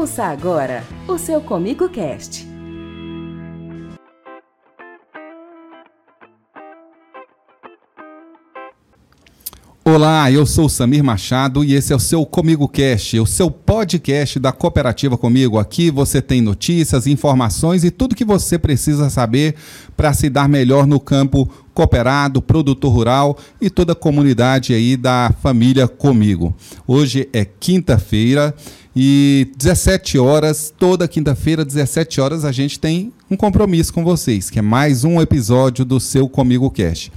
Ouça agora o seu Comigo Cast. Olá, eu sou Samir Machado e esse é o seu Comigo Cast, o seu podcast da Cooperativa Comigo. Aqui você tem notícias, informações e tudo que você precisa saber para se dar melhor no campo cooperado, produtor rural e toda a comunidade aí da família Comigo. Hoje é quinta-feira e 17 horas, toda quinta-feira, 17 horas, a gente tem um compromisso com vocês, que é mais um episódio do seu Comigo Cast.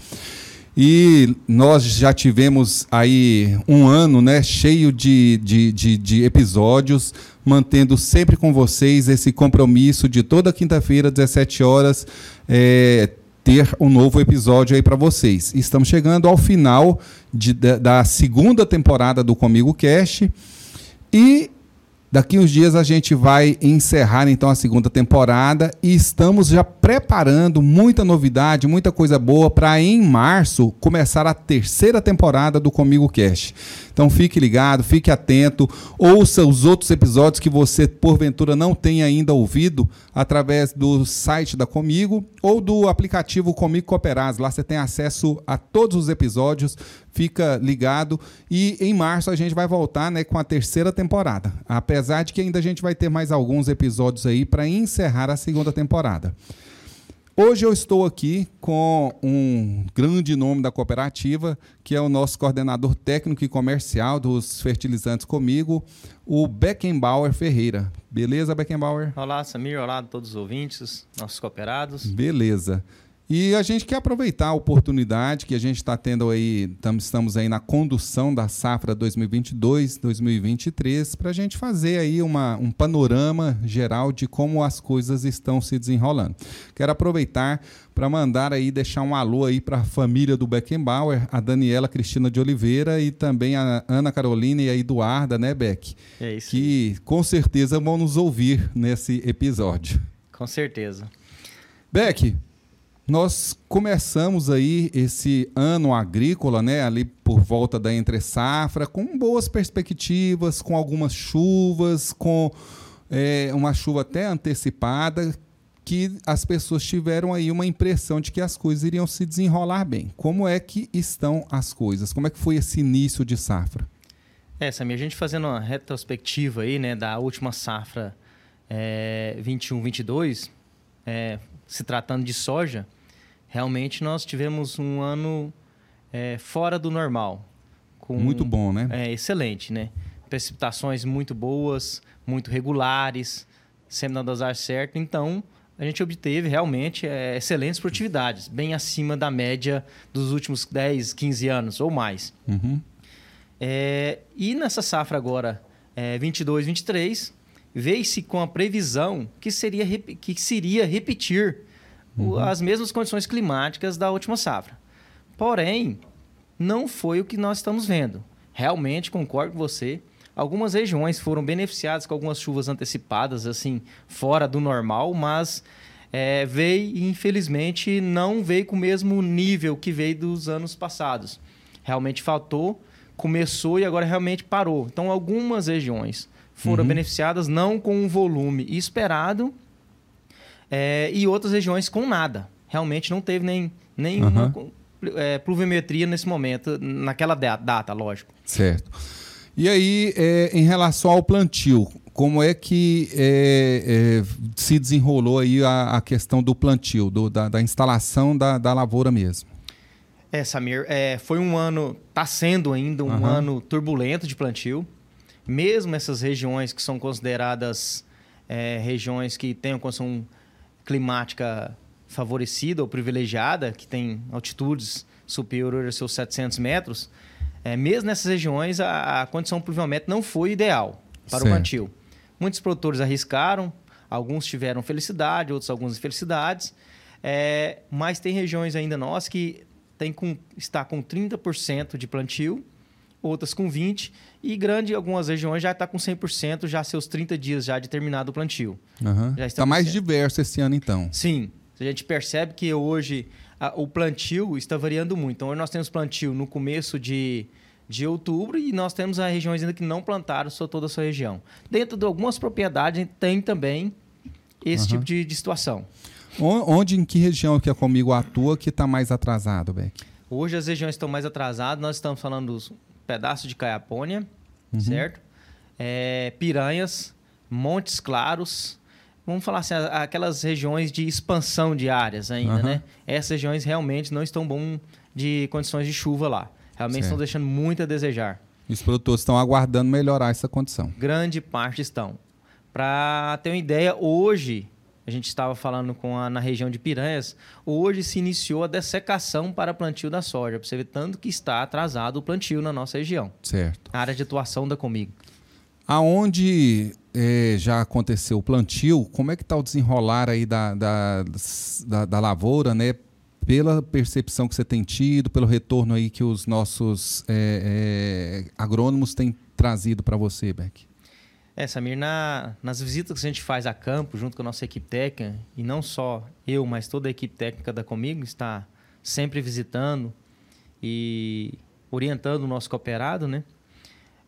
E nós já tivemos aí um ano né, cheio de, de, de, de episódios, mantendo sempre com vocês esse compromisso de toda quinta-feira, 17 horas, é, ter um novo episódio aí para vocês. Estamos chegando ao final de, da, da segunda temporada do Comigo Cast. E Daqui uns dias a gente vai encerrar então a segunda temporada e estamos já preparando muita novidade, muita coisa boa para em março começar a terceira temporada do Comigo Cast. Então fique ligado, fique atento, ouça os outros episódios que você porventura não tenha ainda ouvido através do site da Comigo ou do aplicativo Comigo Cooperaz. Lá você tem acesso a todos os episódios fica ligado. E em março a gente vai voltar né, com a terceira temporada. Apesar de que ainda a gente vai ter mais alguns episódios aí para encerrar a segunda temporada. Hoje eu estou aqui com um grande nome da cooperativa, que é o nosso coordenador técnico e comercial dos fertilizantes comigo, o Beckenbauer Ferreira. Beleza, Beckenbauer? Olá, Samir. Olá a todos os ouvintes, nossos cooperados. Beleza. E a gente quer aproveitar a oportunidade que a gente está tendo aí, estamos aí na condução da safra 2022-2023, para a gente fazer aí uma, um panorama geral de como as coisas estão se desenrolando. Quero aproveitar para mandar aí, deixar um alô aí para a família do Beckenbauer, a Daniela Cristina de Oliveira e também a Ana Carolina e a Eduarda, né, Beck? É isso. Que com certeza vão nos ouvir nesse episódio. Com certeza. Beck, nós começamos aí esse ano agrícola, né, ali por volta da entre safra, com boas perspectivas, com algumas chuvas, com é, uma chuva até antecipada, que as pessoas tiveram aí uma impressão de que as coisas iriam se desenrolar bem. Como é que estão as coisas? Como é que foi esse início de safra? É, Samir, a gente fazendo uma retrospectiva aí, né, da última safra é, 21-22, é, se tratando de soja, realmente nós tivemos um ano é, fora do normal. Com, muito bom, né? É, excelente, né? Precipitações muito boas, muito regulares, sempre na dosagem certa. Então, a gente obteve realmente é, excelentes produtividades, bem acima da média dos últimos 10, 15 anos ou mais. Uhum. É, e nessa safra agora, é, 22, 23, veio-se com a previsão que seria, que seria repetir uhum. as mesmas condições climáticas da última safra. Porém, não foi o que nós estamos vendo. Realmente, concordo com você. Algumas regiões foram beneficiadas com algumas chuvas antecipadas, assim, fora do normal, mas é, veio, infelizmente, não veio com o mesmo nível que veio dos anos passados. Realmente faltou, começou e agora realmente parou. Então, algumas regiões foram uhum. beneficiadas não com o volume esperado é, e outras regiões com nada. Realmente não teve nem nenhuma uhum. é, pluviometria nesse momento, naquela data, lógico. Certo. E aí, é, em relação ao plantio, como é que é, é, se desenrolou aí a, a questão do plantio, do, da, da, instalação da, da lavoura mesmo? É, Samir, é, foi um ano, está sendo ainda um uhum. ano turbulento de plantio mesmo essas regiões que são consideradas é, regiões que têm uma condição climática favorecida ou privilegiada, que tem altitudes superiores aos seus 700 metros, é, mesmo nessas regiões a, a condição pluviométrica não foi ideal para certo. o plantio. Muitos produtores arriscaram, alguns tiveram felicidade, outros algumas infelicidades, é, mas tem regiões ainda nós que tem com, está com 30% de plantio outras com 20%, e grande algumas regiões já está com 100%, já seus 30 dias já de terminado o plantio. Está uhum. mais diverso esse ano, então. Sim. A gente percebe que hoje a, o plantio está variando muito. Então, hoje nós temos plantio no começo de, de outubro e nós temos as regiões ainda que não plantaram só toda a sua região. Dentro de algumas propriedades tem também esse uhum. tipo de, de, situação. Onde, em que região que a Comigo atua que está mais atrasado, Beck? Hoje as regiões estão mais atrasadas. Nós estamos falando dos pedaços de Caiapônia, uhum. certo? É, Piranhas, Montes Claros, vamos falar assim, aquelas regiões de expansão de áreas ainda, uhum. né? Essas regiões realmente não estão bom de condições de chuva lá. Realmente certo. estão deixando muito a desejar. Os produtores estão aguardando melhorar essa condição. Grande parte estão. Para ter uma ideia, hoje, a gente estava falando com a, na região de Piranhas, hoje se iniciou a dessecação para plantio da soja. Para você ver tanto que está atrasado o plantio na nossa região. Certo. A área de atuação da Comigo. Aonde é, já aconteceu o plantio, como é que está o desenrolar aí da, da, da, da, lavoura, né? Pela percepção que você tem tido, pelo retorno aí que os nossos é, é, agrônomos têm trazido para você, Beck? É, Samir, na, nas visitas que a gente faz a campo, junto com a nossa equipe técnica, e não só eu, mas toda a equipe técnica da Comigo está sempre visitando e orientando o nosso cooperado, né?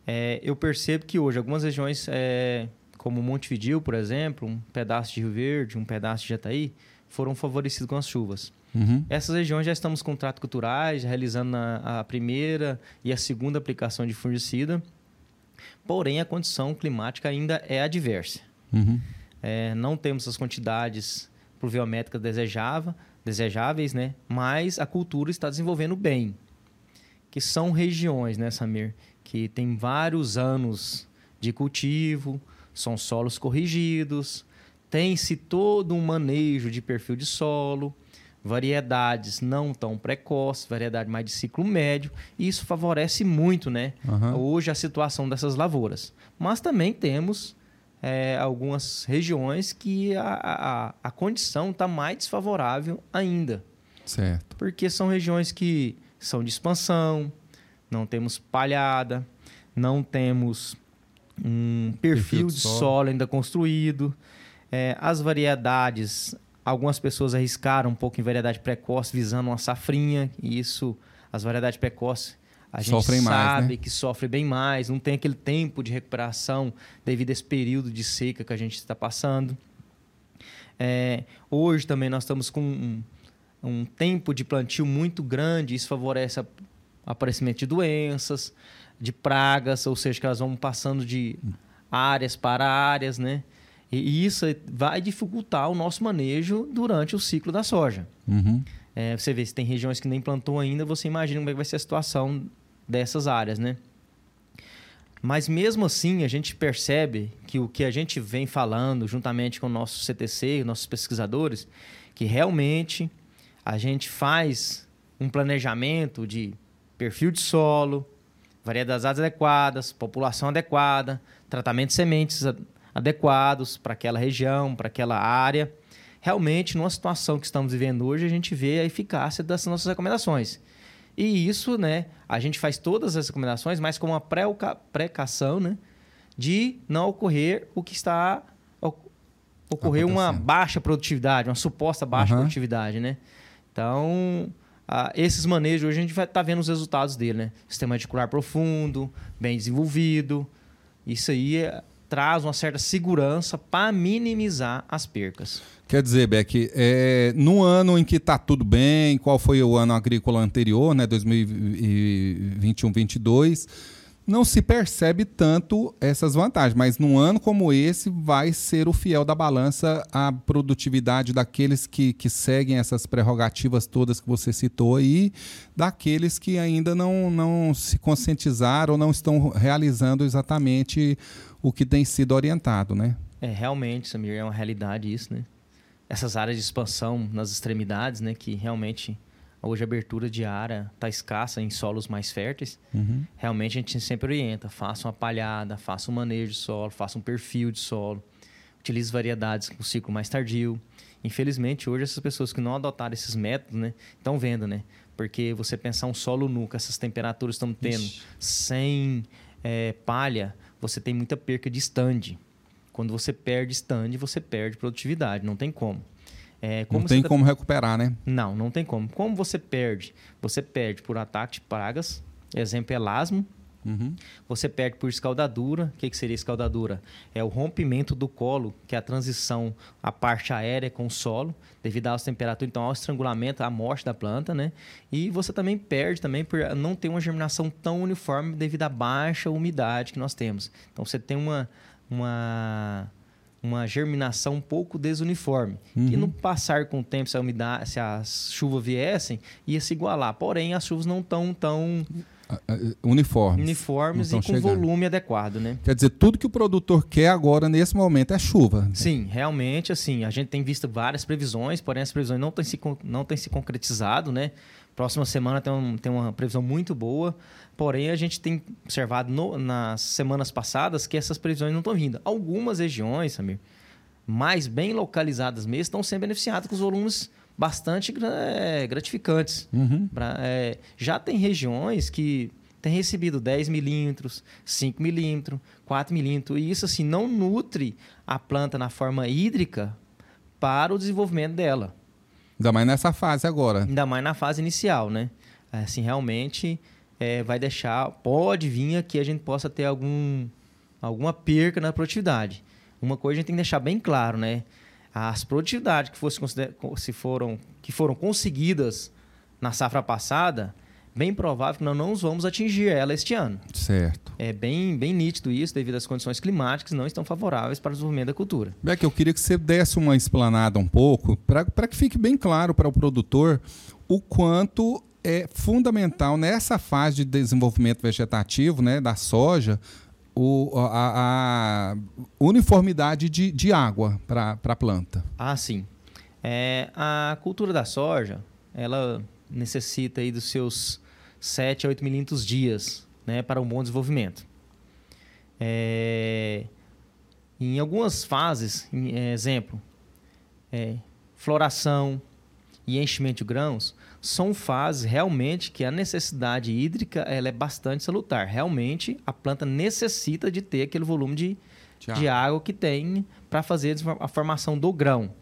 É, eu percebo que hoje algumas regiões, é, como Montevidil, por exemplo, um pedaço de Rio Verde, um pedaço de Jataí, foram favorecidos com as chuvas. Uhum. Essas regiões já estamos com trato culturais, realizando a, a, primeira e a segunda aplicação de fungicida, porém a condição climática ainda é adversa. Uhum. É, não temos as quantidades pluviométricas desejável, desejáveis, né? mas a cultura está desenvolvendo bem. Que são regiões, né, Samir, que tem vários anos de cultivo, são solos corrigidos, tem-se todo um manejo de perfil de solo, variedades não tão precoces, variedade mais de ciclo médio, e isso favorece muito, né? Uhum. Hoje a situação dessas lavouras. Mas também temos é, algumas regiões que a, a, a condição está mais desfavorável ainda. Certo. Porque são regiões que são de expansão, não temos palhada, não temos um perfil, perfil de solo. solo ainda construído. É, as variedades, algumas pessoas arriscaram um pouco em variedade precoce, visando uma safrinha, e isso, as variedades precoces, a gente Sofrem sabe mais, né? que sofre bem mais, não tem aquele tempo de recuperação devido a esse período de seca que a gente está passando. É, hoje também nós estamos com um, um tempo de plantio muito grande, isso favorece o aparecimento de doenças, de pragas, ou seja, que elas vão passando de áreas para áreas, né? E isso vai dificultar o nosso manejo durante o ciclo da soja. Uhum. É, você vê, se tem regiões que nem plantou ainda, você imagina como é que vai ser a situação dessas áreas, né? Mas mesmo assim, a gente percebe que o que a gente vem falando, juntamente com o nosso CTC, nossos pesquisadores, que realmente a gente faz um planejamento de perfil de solo, variedades adequadas, população adequada, tratamento de sementes adequados para aquela região, para aquela área. Realmente, numa situação que estamos vivendo hoje, a gente vê a eficácia dessas nossas recomendações. E isso, né, a gente faz todas as recomendações, mas com uma precaução, né, de não ocorrer o que está ocorrer uma baixa produtividade, uma suposta baixa uhum. produtividade, né? Então, ah, esses manejos hoje a gente vai estar tá vendo os resultados dele, né? Sistema reticular profundo, bem desenvolvido. Isso aí é, traz uma certa segurança para minimizar as percas. Quer dizer, Beck, é, no ano em que está tudo bem, qual foi o ano agrícola anterior, né, 2021-22, não se percebe tanto essas vantagens, mas num ano como esse vai ser o fiel da balança a produtividade daqueles que, que seguem essas prerrogativas todas que você citou e daqueles que ainda não, não se conscientizaram não estão realizando exatamente o que tem sido orientado, né? É, realmente, Samir, é uma realidade isso, né? Essas áreas de expansão nas extremidades, né, que realmente Hoje a abertura de área está escassa em solos mais férteis. Uhum. Realmente a gente sempre orienta: faça uma palhada, faça um manejo de solo, faça um perfil de solo, utilize variedades com ciclo mais tardio. Infelizmente, hoje essas pessoas que não adotaram esses métodos, né, estão vendo, né? Porque você pensar um solo nu, com essas temperaturas estamos tendo, Ixi. sem é, palha, você tem muita perca de stand. Quando você perde stand, você perde produtividade, não tem como. É, não tem tá... como recuperar, né? Não, não tem como. Como você perde? Você perde por ataque de pragas, Exemplo, elasmo. Uhum. Você perde por escaldadura. O que, que seria escaldadura? É o rompimento do colo, que é a transição, a parte aérea com o solo, devido às temperaturas, então ao estrangulamento, à morte da planta, né? E você também perde também por não ter uma germinação tão uniforme devido à baixa umidade que nós temos. Então você tem uma, uma uma germinação um pouco desuniforme. Uhum. E no passar com o tempo, se a umidade, se as chuvas viessem, ia se igualar. Porém, as chuvas não estão tão Uniformes. uniformes e com chegando. volume adequado, né? Quer dizer, tudo que o produtor quer agora, nesse momento, é chuva. Sim, realmente, assim, a gente tem visto várias previsões, porém as previsões não têm se, não têm se concretizado, né? Próxima semana tem, um- tem uma previsão muito boa, porém a gente tem observado no- nas semanas passadas que essas previsões não estão vindo. Algumas regiões, Samir, mais bem localizadas mesmo, estão sendo beneficiadas com os volumes bastante eh, gratificantes. Uhum. Pra- é, já tem regiões que têm recebido 10 milímetros, 5 milímetros, 4 milímetros, e isso assim não nutre a planta na forma hídrica para o desenvolvimento dela, Ainda mais nessa fase agora. ainda mais na fase inicial, né? Assim, realmente é, vai deixar, pode vir que a gente possa ter algum, alguma perca na produtividade. Uma coisa a gente tem que deixar bem claro, né? As produtividades que, fosse se foram, que foram conseguidas na safra passada, bem provável que nós não vamos atingir ela este ano. Certo. É bem, bem nítido isso, devido às condições climáticas não estão favoráveis para o desenvolvimento da cultura. Beck, eu queria que você desse uma explanada um pouco, para que fique bem claro para o produtor o quanto é fundamental nessa fase de desenvolvimento vegetativo né, da soja o, a, a uniformidade de, de água para a planta. Ah, sim. É, a cultura da soja, ela necessita aí dos seus 7 a 8 milímetros dias né, para um bom desenvolvimento. É, em algumas fases, em, é, exemplo, é, floração e enchimento de grãos, são fases realmente que a necessidade hídrica ela é bastante salutar. Realmente, a planta necessita de ter aquele volume de, Tiago. de água que tem para fazer a formação do grão.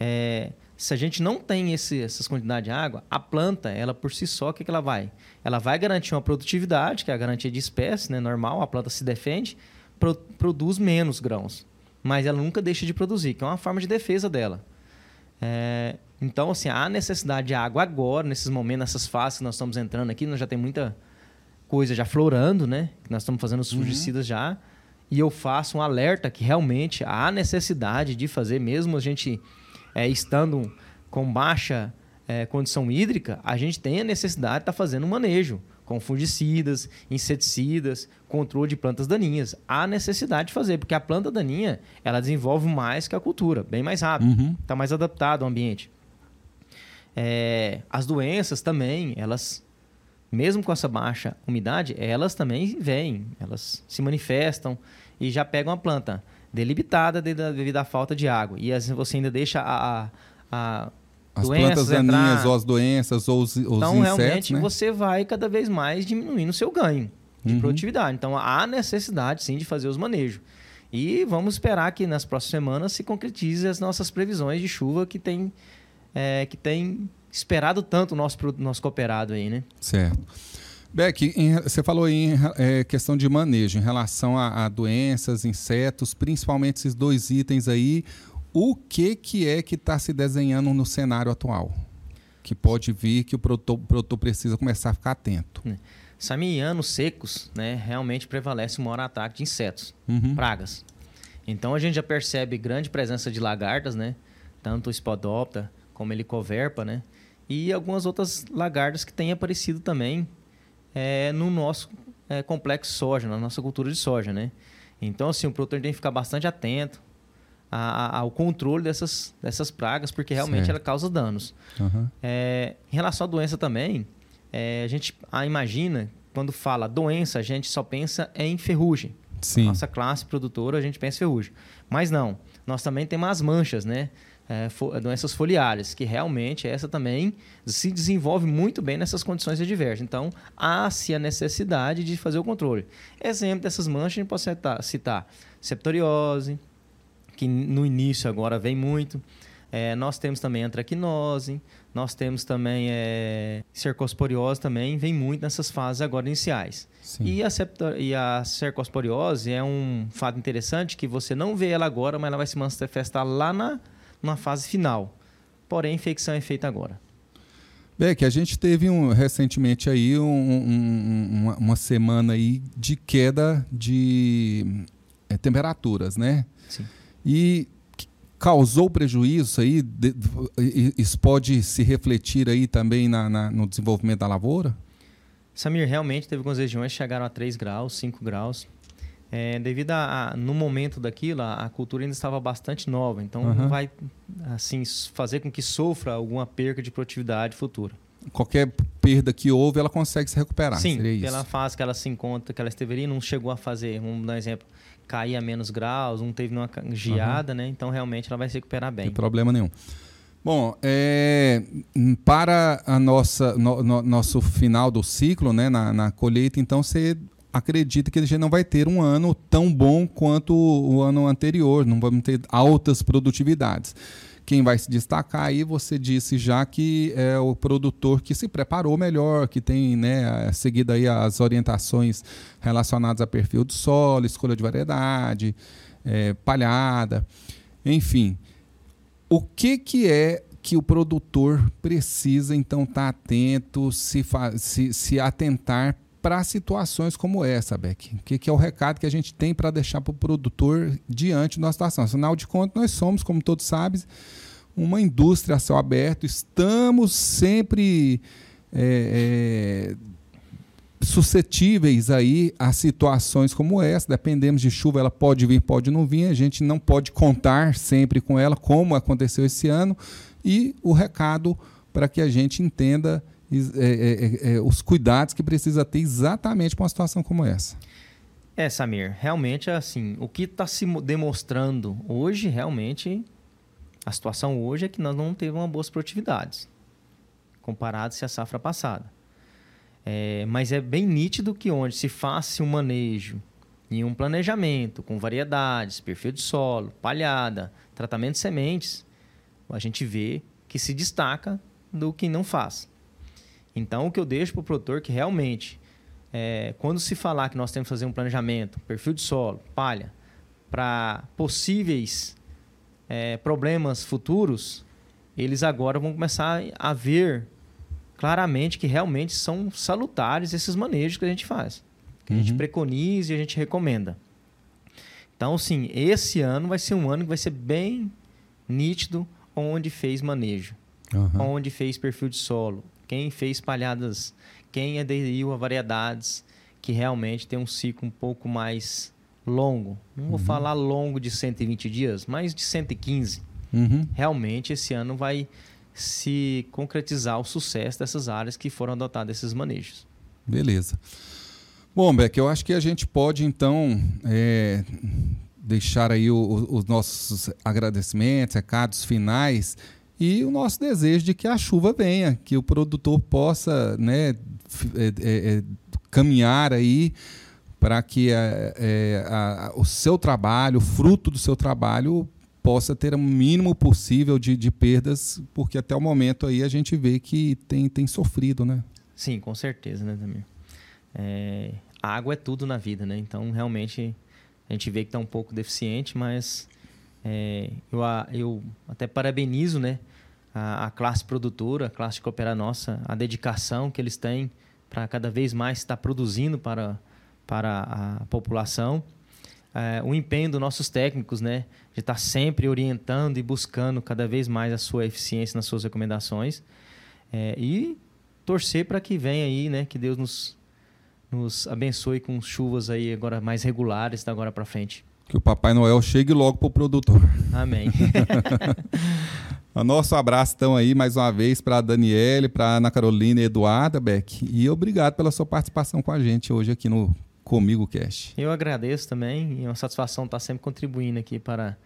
É, se a gente não tem esse, essas quantidades de água, a planta, ela por si só, o que, que ela vai? Ela vai garantir uma produtividade, que é a garantia de espécie, né? normal, a planta se defende, pro- produz menos grãos. Mas ela nunca deixa de produzir, que é uma forma de defesa dela. É, então, assim, há necessidade de água agora, nesses momentos, nessas fases que nós estamos entrando aqui, nós já tem muita coisa já florando, né? Nós estamos fazendo os fungicidas já. E eu faço um alerta que realmente há necessidade de fazer, mesmo a gente é, estando com baixa é, condição hídrica, a gente tem a necessidade de estar fazendo um manejo com fungicidas, inseticidas, controle de plantas daninhas. Há necessidade de fazer, porque a planta daninha ela desenvolve mais que a cultura, bem mais rápido, Uhum. está mais adaptado ao ambiente. É, as doenças também, elas, mesmo com essa baixa umidade, elas também vêm, elas se manifestam e já pegam a planta delimitada devido à falta de água. E às vezes você ainda deixa a, a, a As doenças plantas daninhas entrar. ou as doenças ou os, os Então, insetos, realmente, né? você vai cada vez mais diminuindo o seu ganho de Uhum. produtividade. Então, há necessidade, sim, de fazer os manejos. E vamos esperar que nas próximas semanas se concretize as nossas previsões de chuva que tem, é, que tem esperado tanto o nosso, nosso cooperado aí, né? Certo. Beck, em- você falou em é, questão de manejo, em relação a, a doenças, insetos, principalmente esses dois itens aí. O que, que é que está se desenhando no cenário atual? Que pode vir que o produtor, o produtor precisa começar a ficar atento. Sami, em anos secos, né, realmente prevalece o maior ataque de insetos, Uhum. pragas. Então a gente já percebe grande presença de lagartas, né? Tanto o Spodopta como Helicoverpa, né? E algumas outras lagartas que têm aparecido também é, no nosso é, complexo soja, na nossa cultura de soja, né? Então, assim, o produtor tem que ficar bastante atento a- a- ao controle dessas, dessas pragas, porque realmente Certo. ela causa danos. Aham. É, em relação à doença também, é, a gente ah, imagina, quando fala doença, a gente só pensa em ferrugem. Sim. Nossa classe produtora, a gente pensa em ferrugem. Mas não, nós também temos as manchas, né? É, fo- doenças foliares, que realmente essa também se desenvolve muito bem nessas condições adversas. Então, há-se a necessidade de fazer o controle. Exemplo dessas manchas, a gente pode citar, citar septoriose, que no início agora vem muito, É, nós temos também antracnose, nós temos também é, cercosporiose também, vem muito nessas fases agora iniciais. E a, septor, e a cercosporiose é um fato interessante que você não vê ela agora, mas ela vai se manifestar lá na, na fase final. Porém, a infecção é feita agora. Beck, a gente teve um, recentemente aí um, um, uma, uma, semana aí de queda de é, temperaturas, né? Sim. E causou prejuízo aí? De, isso pode se refletir aí também na, na, no desenvolvimento da lavoura? Samir, realmente teve algumas regiões que chegaram a 3 graus, 5 graus. É, devido a, a, no momento daquilo, a, a, cultura ainda estava bastante nova, então uhum. vai assim fazer com que sofra alguma perda de produtividade futura. Qualquer perda que houve, ela consegue se recuperar. Sim, pela fase que ela se encontra, que ela esteve ali, não chegou a fazer, vamos dar um exemplo, cair a menos graus, não teve uma geada, uhum. né? Então realmente ela vai se recuperar bem. Não tem problema nenhum. Bom, é, para a nossa no, no, nosso final do ciclo, né, na, na colheita, então você acredita que a gente não vai ter um ano tão bom quanto o ano anterior, não vamos ter altas produtividades. Quem vai se destacar aí, você disse já que é o produtor que se preparou melhor, que tem né, seguido aí as orientações relacionadas a perfil do solo, escolha de variedade, é, palhada, enfim o que, que é que o produtor precisa então estar tá atento, se, se, se atentar para situações como essa, Beck? O que, que, é o recado que a gente tem para deixar para o produtor diante da situação? Afinal de contas, nós somos, como todos sabem, uma indústria a céu aberto, estamos sempre é, é, suscetíveis aí a situações como essa, dependemos de chuva, ela pode vir, pode não vir, a gente não pode contar sempre com ela, como aconteceu esse ano, e o recado para que a gente entenda é, é, é, os cuidados que precisa ter exatamente para uma situação como essa. É, Samir, realmente assim, o que está se demonstrando hoje, realmente, a situação hoje é que nós não uma boas produtividades, comparado-se à safra passada. É, mas é bem nítido que onde se faça um manejo e um planejamento com variedades, perfil de solo, palhada, tratamento de sementes, a gente vê que se destaca do que não faz. Então, o que eu deixo para o produtor que realmente, é, quando se falar que nós temos que fazer um planejamento, perfil de solo, palha, para possíveis é, problemas futuros, eles agora vão começar a ver claramente que realmente são salutares esses manejos que a gente faz. Que uhum. a gente uhum. preconiza e a gente recomenda. Então, sim, esse ano vai ser um ano que vai ser bem nítido onde fez manejo, uhum. onde fez perfil de solo, quem fez palhadas, quem aderiu a variedades que realmente tem um ciclo um pouco mais longo. Não vou uhum. falar longo de 120 dias, mas de 115. Uhum. Realmente esse ano vai se concretizar o sucesso dessas áreas que foram adotadas esses manejos. Beleza. Bom, Beck, eu acho que a gente pode então é, deixar aí o, o, os nossos agradecimentos, recados finais e o nosso desejo de que a chuva venha, que o produtor possa né, é, é, é, caminhar aí para que é, é, a, a, o seu trabalho, o fruto do seu trabalho, possa ter o mínimo possível de, de perdas, porque até o momento aí a gente vê que tem, tem sofrido, né? Sim, com certeza, né, Damir? É, a água é tudo na vida, né? Então, realmente, a gente vê que está um pouco deficiente, mas é, eu, eu até parabenizo, né? A, a, classe produtora, a classe de cooperar nossa, a dedicação que eles têm para cada vez mais estar produzindo para, para a população é, o empenho dos nossos técnicos, né? De estar sempre orientando e buscando cada vez mais a sua eficiência nas suas recomendações. É, e torcer para que venha aí, né? Que Deus nos, nos abençoe com chuvas aí agora mais regulares da agora para frente. Que o Papai Noel chegue logo para o produtor. Amém. o nosso abraço então aí mais uma vez para a Daniele, para Ana Carolina e Eduarda Beck. E obrigado pela sua participação com a gente hoje aqui no Comigo Cash. Eu agradeço também, é uma satisfação estar sempre contribuindo aqui para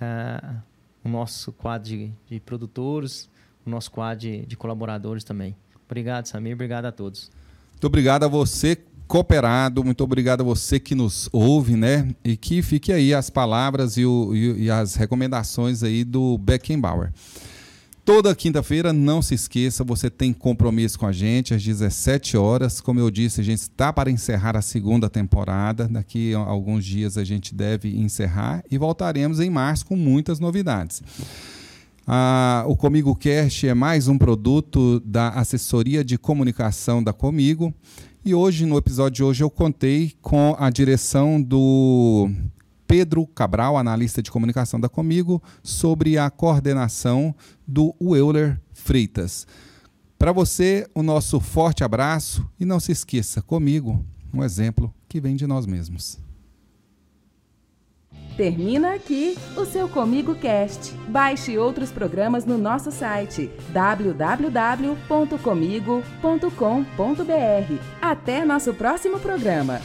uh, o nosso quadro de, de, produtores, o nosso quadro de, de colaboradores também. Obrigado, Samir, obrigado a todos. Muito obrigado a você cooperado. Muito obrigado a você que nos ouve, né? E que fique aí as palavras e, o, e, e as recomendações aí do Beckenbauer. Toda quinta-feira, não se esqueça, você tem compromisso com a gente às 17 horas. Como eu disse, a gente está para encerrar a segunda temporada. Daqui a alguns dias a gente deve encerrar e voltaremos em março com muitas novidades. Ah, o Comigo Cast é mais um produto da assessoria de comunicação da Comigo. E hoje, no episódio de hoje, eu contei com a direção do Pedro Cabral, analista de comunicação da Comigo, sobre a coordenação do Euler Freitas. Para você, o nosso forte abraço e não se esqueça, comigo, um exemplo que vem de nós mesmos. Termina aqui o seu Comigo Cast. Baixe outros programas no nosso site www.comigo.com.br. Até nosso próximo programa.